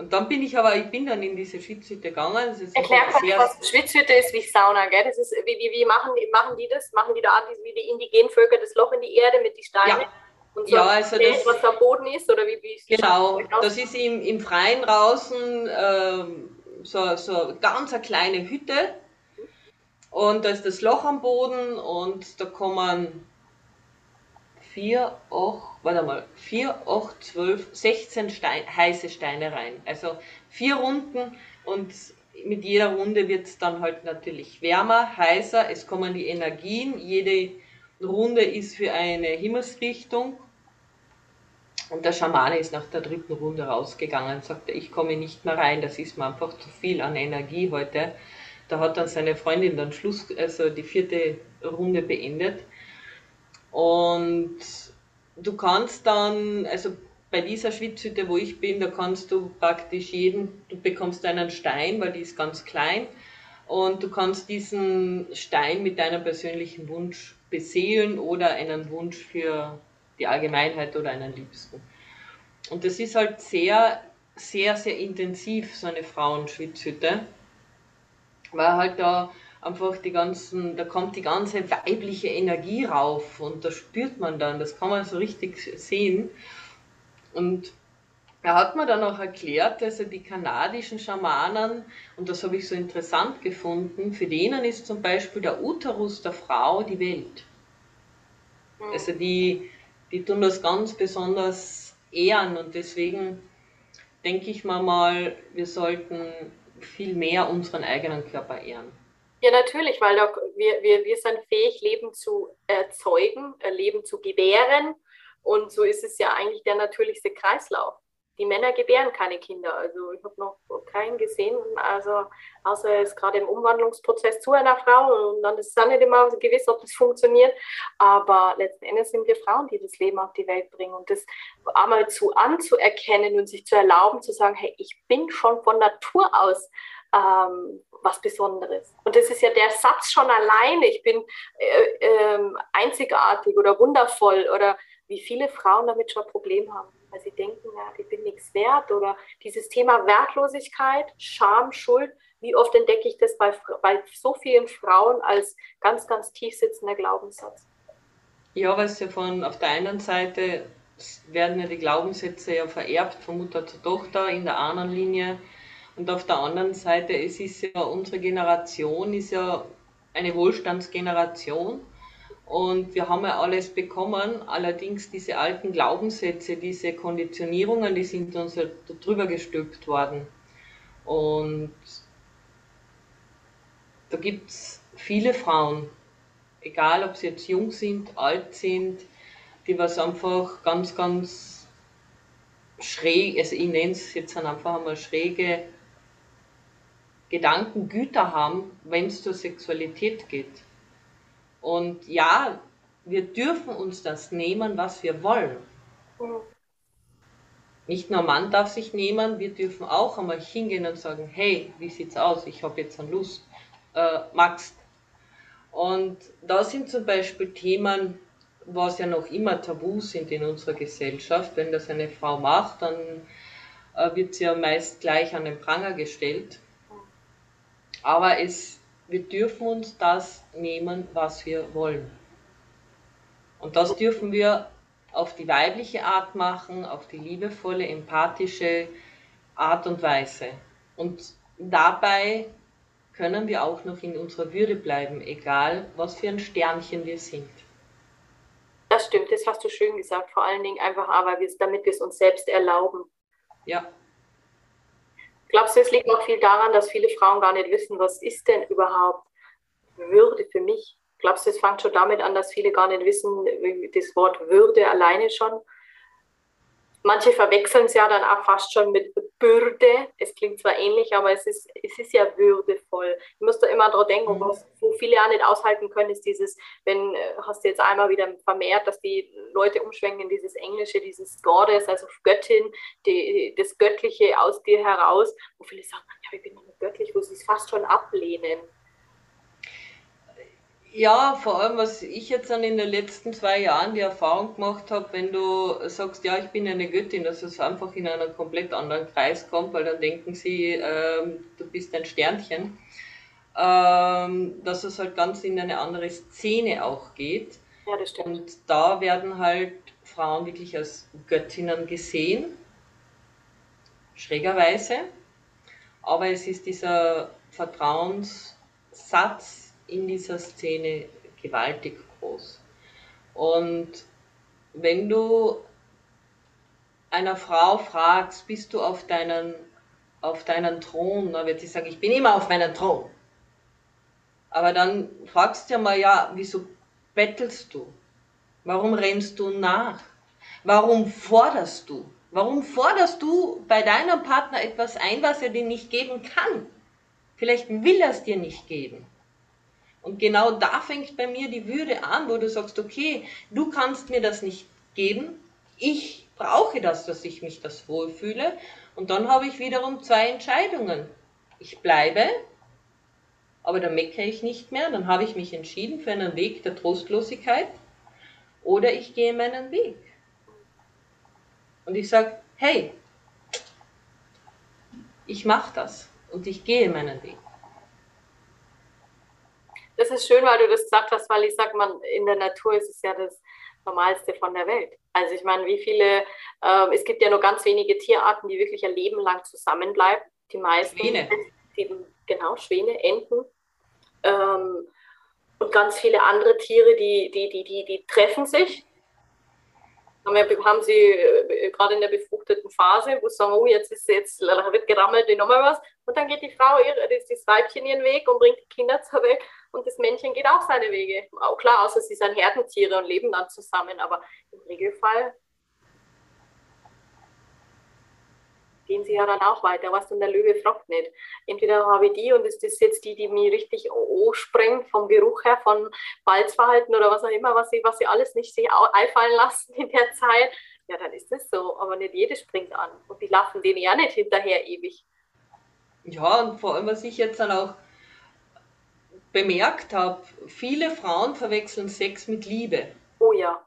Und dann bin ich aber, ich bin dann in diese Schwitzhütte gegangen. Erklär kurz, was Schwitzhütte ist wie Sauna, gell? Das ist, wie, wie, wie machen, die, machen die das? Machen die da wie die indigenen Völker das Loch in die Erde mit den Steinen? Ja. Und so ja, also das, was am Boden ist? Oder wie, wie genau, das ist im, im Freien draußen ähm, so, so ganz eine kleine Hütte. Und da ist das Loch am Boden und da kommen 4, 8, warte mal, 4, 8, 12, 16 Stein, heiße Steine rein. Also vier Runden und mit jeder Runde wird es dann halt natürlich wärmer, heißer, es kommen die Energien, jede Runde ist für eine Himmelsrichtung. Und der Schamane ist nach der dritten Runde rausgegangen und sagte, ich komme nicht mehr rein, das ist mir einfach zu viel an Energie heute. Da hat dann seine Freundin dann Schluss, also die vierte Runde beendet. Und du kannst dann, also bei dieser Schwitzhütte, wo ich bin, da kannst du praktisch jeden, du bekommst einen Stein, weil die ist ganz klein, und du kannst diesen Stein mit deinem persönlichen Wunsch beseelen oder einen Wunsch für die Allgemeinheit oder einen Liebsten. Und das ist halt sehr, sehr, sehr intensiv, so eine Frauenschwitzhütte, weil halt da einfach die ganzen, da kommt die ganze weibliche Energie rauf und da spürt man dann, das kann man so richtig sehen. Und er hat mir dann auch erklärt, also die kanadischen Schamanen, und das habe ich so interessant gefunden, für denen ist zum Beispiel der Uterus der Frau die Welt. Mhm. Also die, die tun das ganz besonders ehren und deswegen denke ich mal mal, wir sollten viel mehr unseren eigenen Körper ehren. Ja, natürlich, weil wir, wir, wir sind fähig, Leben zu erzeugen, äh, Leben zu gebären. Und so ist es ja eigentlich der natürlichste Kreislauf die Männer gebären keine Kinder. Also ich habe noch keinen gesehen, also außer er ist gerade im Umwandlungsprozess zu einer Frau und dann ist es dann nicht immer gewiss, ob das funktioniert. Aber letzten Endes sind wir Frauen, die das Leben auf die Welt bringen und das einmal zu anzuerkennen und sich zu erlauben, zu sagen, hey, ich bin schon von Natur aus ähm, was Besonderes. Und das ist ja der Satz schon alleine, ich bin äh, äh, einzigartig oder wundervoll oder wie viele Frauen damit schon ein Problem haben weil sie denken, ja, ich bin nichts wert oder dieses Thema Wertlosigkeit, Scham, Schuld, wie oft entdecke ich das bei, bei so vielen Frauen als ganz, ganz tief sitzender Glaubenssatz? Ja, weil es ja von auf der einen Seite werden ja die Glaubenssätze ja vererbt von Mutter zu Tochter in der anderen Linie und auf der anderen Seite es ist ja unsere Generation ist ja eine Wohlstandsgeneration und wir haben ja alles bekommen, allerdings diese alten Glaubenssätze, diese Konditionierungen, die sind uns ja drüber gestülpt worden. Und da gibt es viele Frauen, egal ob sie jetzt jung sind, alt sind, die was einfach ganz, ganz schräg, also ich nenne es jetzt einfach einmal schräge Gedankengüter haben, wenn es zur Sexualität geht. Und ja, wir dürfen uns das nehmen, was wir wollen. Nicht nur Mann darf sich nehmen, wir dürfen auch einmal hingehen und sagen, hey, wie sieht's aus? Ich habe jetzt eine Lust. Äh, magst? Und da sind zum Beispiel Themen, was ja noch immer tabu sind in unserer Gesellschaft. Wenn das eine Frau macht, dann äh, wird sie ja meist gleich an den Pranger gestellt. Aber es wir dürfen uns das nehmen, was wir wollen. Und das dürfen wir auf die weibliche Art machen, auf die liebevolle, empathische Art und Weise. Und dabei können wir auch noch in unserer Würde bleiben, egal was für ein Sternchen wir sind. Das stimmt, das hast du schön gesagt. Vor allen Dingen einfach, aber damit wir es uns selbst erlauben. Ja, Glaubst du, es liegt auch viel daran, dass viele Frauen gar nicht wissen, was ist denn überhaupt Würde für mich? Glaubst du, es fängt schon damit an, dass viele gar nicht wissen, das Wort Würde alleine schon Manche verwechseln es ja dann auch fast schon mit Bürde. Es klingt zwar ähnlich, aber es ist, es ist ja würdevoll. Du musst da immer daran denken, mhm. was, wo viele ja nicht aushalten können, ist dieses, wenn, äh, hast du jetzt einmal wieder vermehrt, dass die Leute umschwenken in dieses Englische, dieses Goddess, also Göttin, die, das Göttliche aus dir heraus, wo viele sagen, ja, ich bin nicht göttlich, wo sie es fast schon ablehnen. Ja, vor allem, was ich jetzt dann in den letzten zwei Jahren die Erfahrung gemacht habe, wenn du sagst, ja, ich bin eine Göttin, dass es einfach in einen komplett anderen Kreis kommt, weil dann denken sie, ähm, du bist ein Sternchen, ähm, dass es halt ganz in eine andere Szene auch geht. Ja, das stimmt. Und da werden halt Frauen wirklich als Göttinnen gesehen, schrägerweise. Aber es ist dieser Vertrauenssatz, in dieser Szene gewaltig groß. Und wenn du einer Frau fragst, bist du auf deinen, auf deinen Thron, dann wird sie sagen, ich bin immer auf meinem Thron. Aber dann fragst du ja mal, ja, wieso bettelst du? Warum rennst du nach? Warum forderst du? Warum forderst du bei deinem Partner etwas ein, was er dir nicht geben kann? Vielleicht will er es dir nicht geben. Und genau da fängt bei mir die Würde an, wo du sagst, okay, du kannst mir das nicht geben, ich brauche das, dass ich mich das wohlfühle. Und dann habe ich wiederum zwei Entscheidungen. Ich bleibe, aber dann meckere ich nicht mehr, dann habe ich mich entschieden für einen Weg der Trostlosigkeit oder ich gehe meinen Weg. Und ich sage, hey, ich mache das und ich gehe meinen Weg. Das ist schön, weil du das gesagt hast, weil ich sage, man in der Natur ist es ja das Normalste von der Welt. Also ich meine, wie viele, äh, es gibt ja nur ganz wenige Tierarten, die wirklich ein Leben lang zusammenbleiben. Die meisten. Schwäne. Die, genau, Schwäne, Enten. Ähm, und ganz viele andere Tiere, die, die, die, die, die treffen sich. Haben sie äh, gerade in der befruchteten Phase, wo sie sagen, oh, jetzt ist jetzt wird gerammelt, wie nochmal was. Und dann geht die Frau, das, das Weibchen ihren Weg und bringt die Kinder zur Welt. Und das Männchen geht auch seine Wege. Auch klar, außer sie sind Herdentiere und leben dann zusammen. Aber im Regelfall gehen sie ja dann auch weiter. Was denn der Löwe fragt nicht. Entweder habe ich die und ist das jetzt die, die mich richtig sprengt vom Geruch her, von Balzverhalten oder was auch immer, was sie, was sie alles nicht sich einfallen lassen in der Zeit. Ja, dann ist das so. Aber nicht jede springt an. Und die laufen denen ja nicht hinterher ewig. Ja, und vor allem, was ich jetzt dann auch bemerkt habe, viele Frauen verwechseln Sex mit Liebe. Oh ja.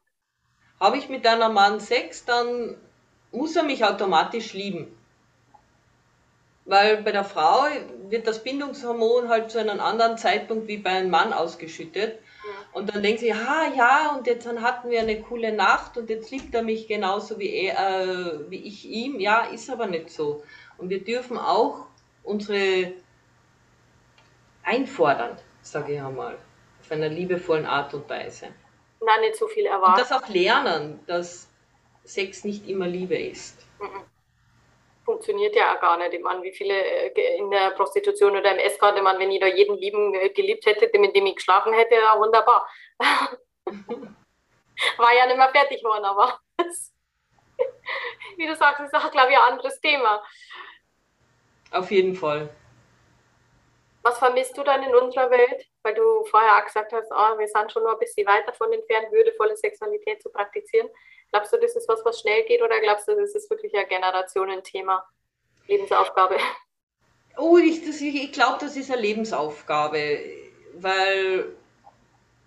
Habe ich mit einem Mann Sex, dann muss er mich automatisch lieben. Weil bei der Frau wird das Bindungshormon halt zu einem anderen Zeitpunkt wie bei einem Mann ausgeschüttet. Und dann denkt sie, ja, ja, und jetzt hatten wir eine coole Nacht und jetzt liebt er mich genauso wie, er, äh, wie ich ihm. Ja, ist aber nicht so. Und wir dürfen auch unsere einfordern, sage ich einmal, auf einer liebevollen Art und Weise. Nein, nicht so viel erwarten. Und das auch lernen, dass Sex nicht immer Liebe ist. Mhm funktioniert ja auch gar nicht. Ich meine, wie viele äh, in der Prostitution oder im Escort, ich meine, wenn ich da jeden lieben äh, geliebt hätte, mit dem ich geschlafen hätte, ja wunderbar. War ja nicht mehr fertig geworden, aber wie du sagst, ist auch, glaube ich, ein anderes Thema. Auf jeden Fall. Was vermisst du dann in unserer Welt? Weil du vorher auch gesagt hast, oh, wir sind schon noch ein bisschen weiter von entfernt, würdevolle Sexualität zu praktizieren. Glaubst du, das ist was, was schnell geht oder glaubst du, das ist wirklich ein Generationenthema, Lebensaufgabe? Oh, ich, ich glaube, das ist eine Lebensaufgabe, weil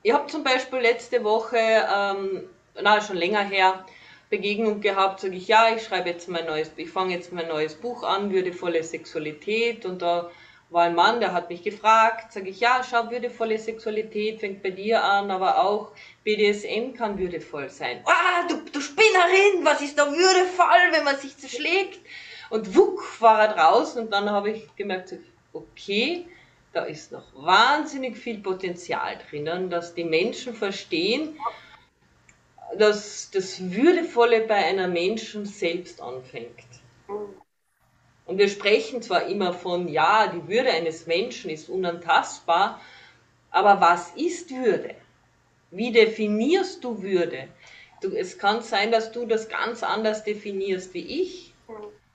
ich habe zum Beispiel letzte Woche, ähm, na schon länger her, Begegnung gehabt, sage ich, ja, ich schreibe jetzt mein neues, ich fange jetzt mein neues Buch an, würdevolle Sexualität und da war ein Mann, der hat mich gefragt, sage ich, ja, schau, würdevolle Sexualität fängt bei dir an, aber auch BDSM kann würdevoll sein. Ah, du, du Spinnerin, was ist da würdevoll, wenn man sich zerschlägt? Und wuck war er draußen und dann habe ich gemerkt, okay, da ist noch wahnsinnig viel Potenzial drinnen, dass die Menschen verstehen, dass das Würdevolle bei einer Menschen selbst anfängt. Und wir sprechen zwar immer von, ja, die Würde eines Menschen ist unantastbar, aber was ist Würde? Wie definierst du Würde? Du, es kann sein, dass du das ganz anders definierst wie ich.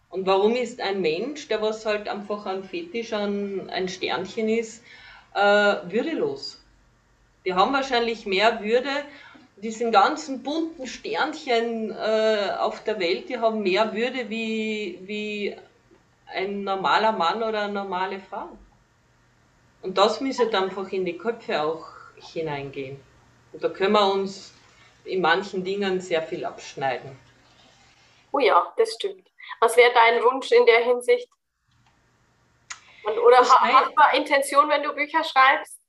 Und warum ist ein Mensch, der was halt einfach ein Fetisch, ein, ein Sternchen ist, äh, würdelos? Die haben wahrscheinlich mehr Würde. Diesen ganzen bunten Sternchen äh, auf der Welt, die haben mehr Würde wie, wie ein normaler Mann oder eine normale Frau. Und das müsste einfach in die Köpfe auch hineingehen. Und da können wir uns in manchen Dingen sehr viel abschneiden. Oh ja, das stimmt. Was wäre dein Wunsch in der Hinsicht? Und, oder hast du Intention, wenn du Bücher schreibst?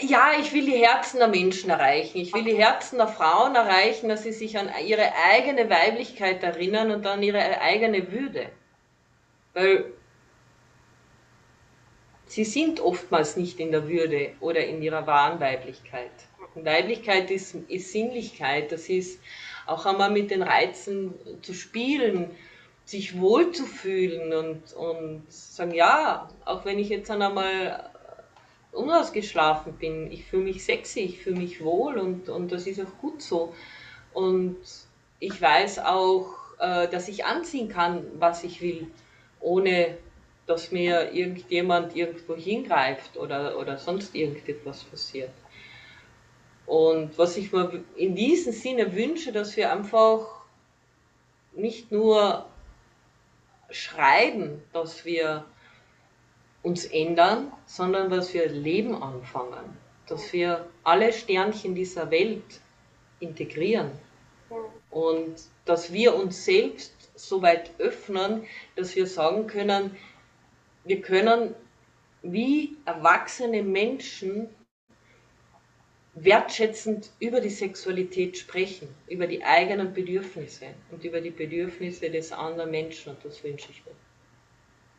Ja, ich will die Herzen der Menschen erreichen. Ich will die Herzen der Frauen erreichen, dass sie sich an ihre eigene Weiblichkeit erinnern und an ihre eigene Würde. Weil sie sind oftmals nicht in der Würde oder in ihrer wahren Weiblichkeit. Und Weiblichkeit ist, ist Sinnlichkeit, das ist auch einmal mit den Reizen zu spielen, sich wohlzufühlen und, und sagen, ja, auch wenn ich jetzt einmal unausgeschlafen bin, ich fühle mich sexy, ich fühle mich wohl und, und das ist auch gut so. Und ich weiß auch, äh, dass ich anziehen kann, was ich will ohne dass mir irgendjemand irgendwo hingreift oder, oder sonst irgendetwas passiert. Und was ich mir in diesem Sinne wünsche, dass wir einfach nicht nur schreiben, dass wir uns ändern, sondern dass wir Leben anfangen, dass wir alle Sternchen dieser Welt integrieren. Und dass wir uns selbst so weit öffnen, dass wir sagen können, wir können wie erwachsene Menschen wertschätzend über die Sexualität sprechen, über die eigenen Bedürfnisse und über die Bedürfnisse des anderen Menschen und das wünsche ich mir.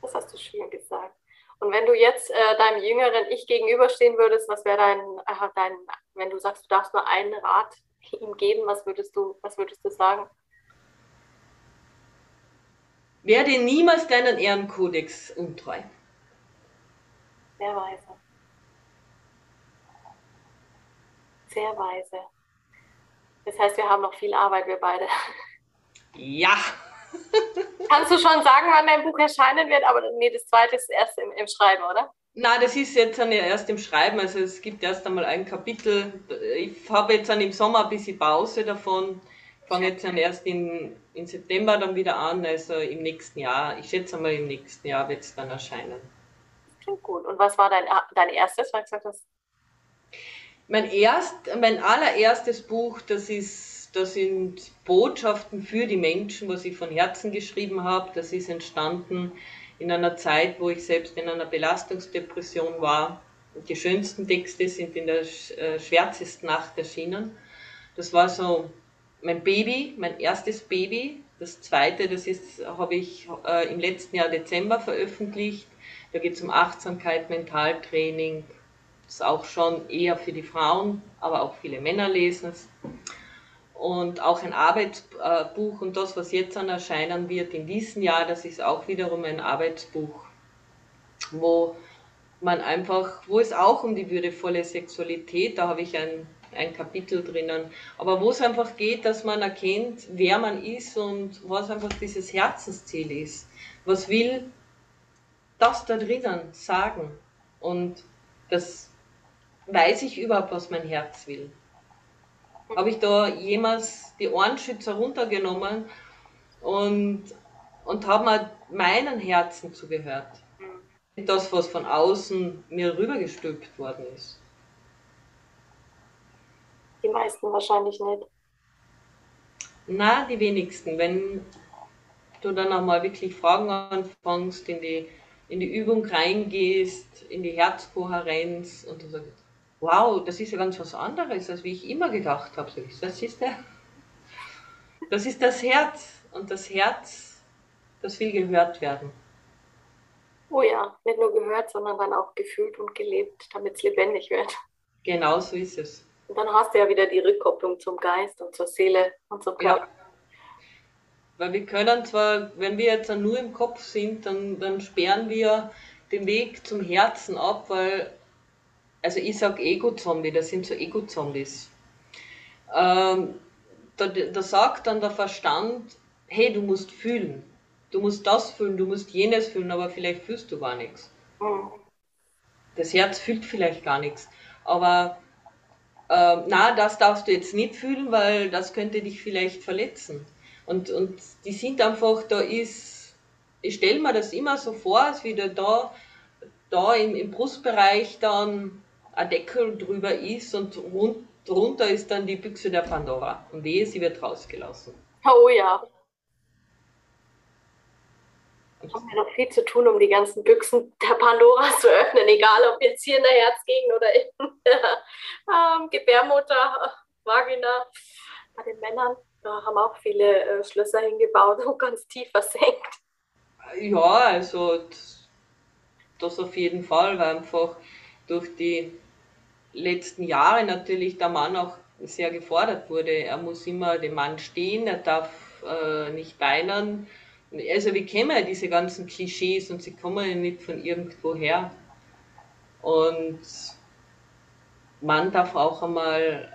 Das hast du schön gesagt. Und wenn du jetzt äh, deinem jüngeren Ich gegenüberstehen würdest, was wäre dein, äh, dein, wenn du sagst, du darfst nur einen Rat ihm geben, was würdest du, was würdest du sagen? Werde niemals deinen Ehrenkodex untreu. Sehr weise. Sehr weise. Das heißt, wir haben noch viel Arbeit, wir beide. Ja. Kannst du schon sagen, wann dein Buch erscheinen wird? Aber nee, das zweite ist erst im, im Schreiben, oder? Na, das ist jetzt erst im Schreiben. Also es gibt erst einmal ein Kapitel. Ich habe jetzt dann im Sommer ein bisschen Pause davon. Fange jetzt dann erst in, in September dann wieder an, also im nächsten Jahr. Ich schätze mal, im nächsten Jahr wird es dann erscheinen. Klingt gut. Und was war dein, dein erstes, was du gesagt hast? Mein, erst, mein allererstes Buch, das ist das sind Botschaften für die Menschen, was ich von Herzen geschrieben habe. Das ist entstanden in einer Zeit, wo ich selbst in einer Belastungsdepression war. Die schönsten Texte sind in der äh, schwärzesten Nacht erschienen. Das war so mein Baby, mein erstes Baby. Das zweite, das habe ich äh, im letzten Jahr Dezember veröffentlicht. Da geht es um Achtsamkeit, Mentaltraining. Das ist auch schon eher für die Frauen, aber auch viele Männer lesen es und auch ein Arbeitsbuch und das, was jetzt dann erscheinen wird in diesem Jahr, das ist auch wiederum ein Arbeitsbuch, wo man einfach, wo es auch um die würdevolle Sexualität, da habe ich ein, ein Kapitel drinnen, aber wo es einfach geht, dass man erkennt, wer man ist und was einfach dieses Herzensziel ist. Was will das da drinnen sagen? Und das weiß ich überhaupt, was mein Herz will habe ich da jemals die Ohrenschützer runtergenommen und, und habe mal meinen Herzen zugehört. Mhm. Das, was von außen mir rübergestülpt worden ist. Die meisten wahrscheinlich nicht. Na, die wenigsten. Wenn du dann auch mal wirklich Fragen anfängst, in die, in die Übung reingehst, in die Herzkohärenz und du sagst, wow, das ist ja ganz was anderes, als wie ich immer gedacht habe. Das ist, der, das ist das Herz und das Herz, das will gehört werden. Oh ja, nicht nur gehört, sondern dann auch gefühlt und gelebt, damit es lebendig wird. Genau so ist es. Und dann hast du ja wieder die Rückkopplung zum Geist und zur Seele und zum Körper. Ja. Weil wir können zwar, wenn wir jetzt nur im Kopf sind, dann, dann sperren wir den Weg zum Herzen ab, weil also ich sage Ego-Zombie, das sind so Ego-Zombies. Ähm, da, da sagt dann der Verstand, hey, du musst fühlen. Du musst das fühlen, du musst jenes fühlen, aber vielleicht fühlst du gar nichts. Mhm. Das Herz fühlt vielleicht gar nichts. Aber äh, na, das darfst du jetzt nicht fühlen, weil das könnte dich vielleicht verletzen. Und, und die sind einfach, da ist, ich stelle mir das immer so vor, als wieder da, da im, im Brustbereich dann ein Deckel drüber ist und rund, drunter ist dann die Büchse der Pandora. Und wehe, sie wird rausgelassen. Oh ja. Ich habe ja noch viel zu tun, um die ganzen Büchsen der Pandora zu öffnen, egal ob jetzt hier in der Herzgegend oder in der ähm, Gebärmutter, Vagina. Bei den Männern da haben auch viele äh, Schlösser hingebaut und ganz tief versenkt. Ja, also das auf jeden Fall, weil einfach durch die letzten Jahre natürlich der Mann auch sehr gefordert wurde. Er muss immer dem Mann stehen, er darf äh, nicht weinen. Also wir kennen ja diese ganzen Klischees und sie kommen ja nicht von irgendwo her. Und man darf auch einmal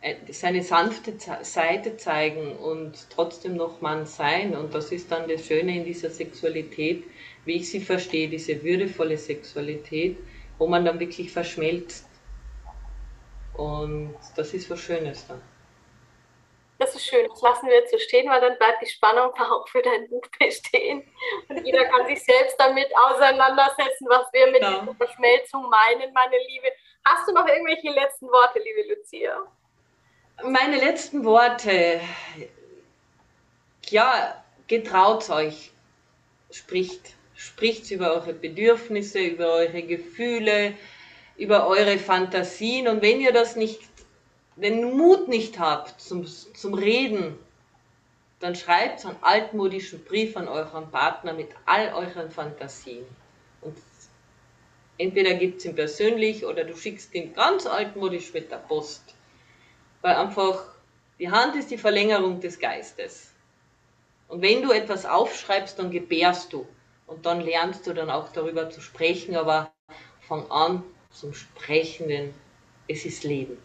äh, seine sanfte Seite zeigen und trotzdem noch Mann sein. Und das ist dann das Schöne in dieser Sexualität, wie ich sie verstehe, diese würdevolle Sexualität, wo man dann wirklich verschmelzt und das ist was Schönes dann. Das ist schön, das lassen wir jetzt so stehen, weil dann bleibt die Spannung auch für dein Buch bestehen. Und jeder kann sich selbst damit auseinandersetzen, was wir mit ja. dieser Verschmelzung meinen, meine Liebe. Hast du noch irgendwelche letzten Worte, liebe Lucia? Meine letzten Worte. Ja, getraut euch, spricht, spricht über eure Bedürfnisse, über eure Gefühle, über eure Fantasien und wenn ihr das nicht, den Mut nicht habt zum, zum Reden, dann schreibt einen altmodischen Brief an euren Partner mit all euren Fantasien. Und entweder gibt es ihn persönlich oder du schickst ihn ganz altmodisch mit der Post. Weil einfach die Hand ist die Verlängerung des Geistes. Und wenn du etwas aufschreibst, dann gebärst du. Und dann lernst du dann auch darüber zu sprechen, aber fang an zum Sprechenden. Es ist Leben.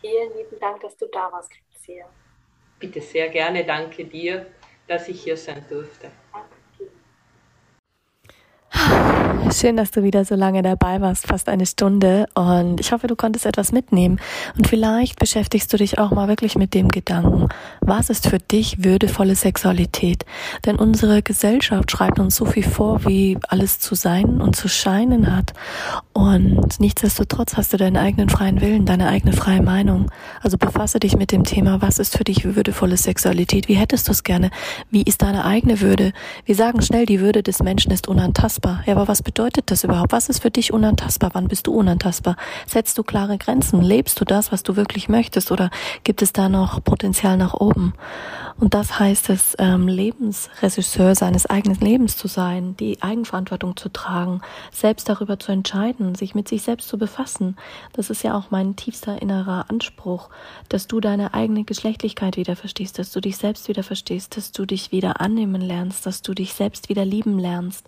Vielen lieben Dank, dass du da warst, Christian. Bitte sehr gerne, danke dir, dass ich hier sein durfte. Schön, dass du wieder so lange dabei warst, fast eine Stunde. Und ich hoffe, du konntest etwas mitnehmen. Und vielleicht beschäftigst du dich auch mal wirklich mit dem Gedanken, was ist für dich würdevolle Sexualität? Denn unsere Gesellschaft schreibt uns so viel vor, wie alles zu sein und zu scheinen hat. Und nichtsdestotrotz hast du deinen eigenen freien Willen, deine eigene freie Meinung. Also befasse dich mit dem Thema, was ist für dich würdevolle Sexualität? Wie hättest du es gerne? Wie ist deine eigene Würde? Wir sagen schnell, die Würde des Menschen ist unantastbar. Ja, aber was bedeutet das überhaupt? Was ist für dich unantastbar? Wann bist du unantastbar? Setzt du klare Grenzen? Lebst du das, was du wirklich möchtest? Oder gibt es da noch Potenzial nach oben? Und das heißt es, ähm, Lebensregisseur seines eigenen Lebens zu sein, die Eigenverantwortung zu tragen, selbst darüber zu entscheiden, sich mit sich selbst zu befassen. Das ist ja auch mein tiefster innerer Anspruch, dass du deine eigene Geschlechtlichkeit wieder verstehst, dass du dich selbst wieder verstehst, dass du dich wieder annehmen lernst, dass du dich selbst wieder lieben lernst.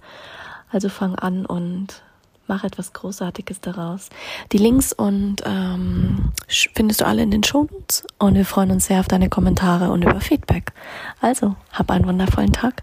Also fang an und mach etwas Großartiges daraus. Die Links und ähm, findest du alle in den Shownotes und wir freuen uns sehr auf deine Kommentare und über Feedback. Also, hab einen wundervollen Tag.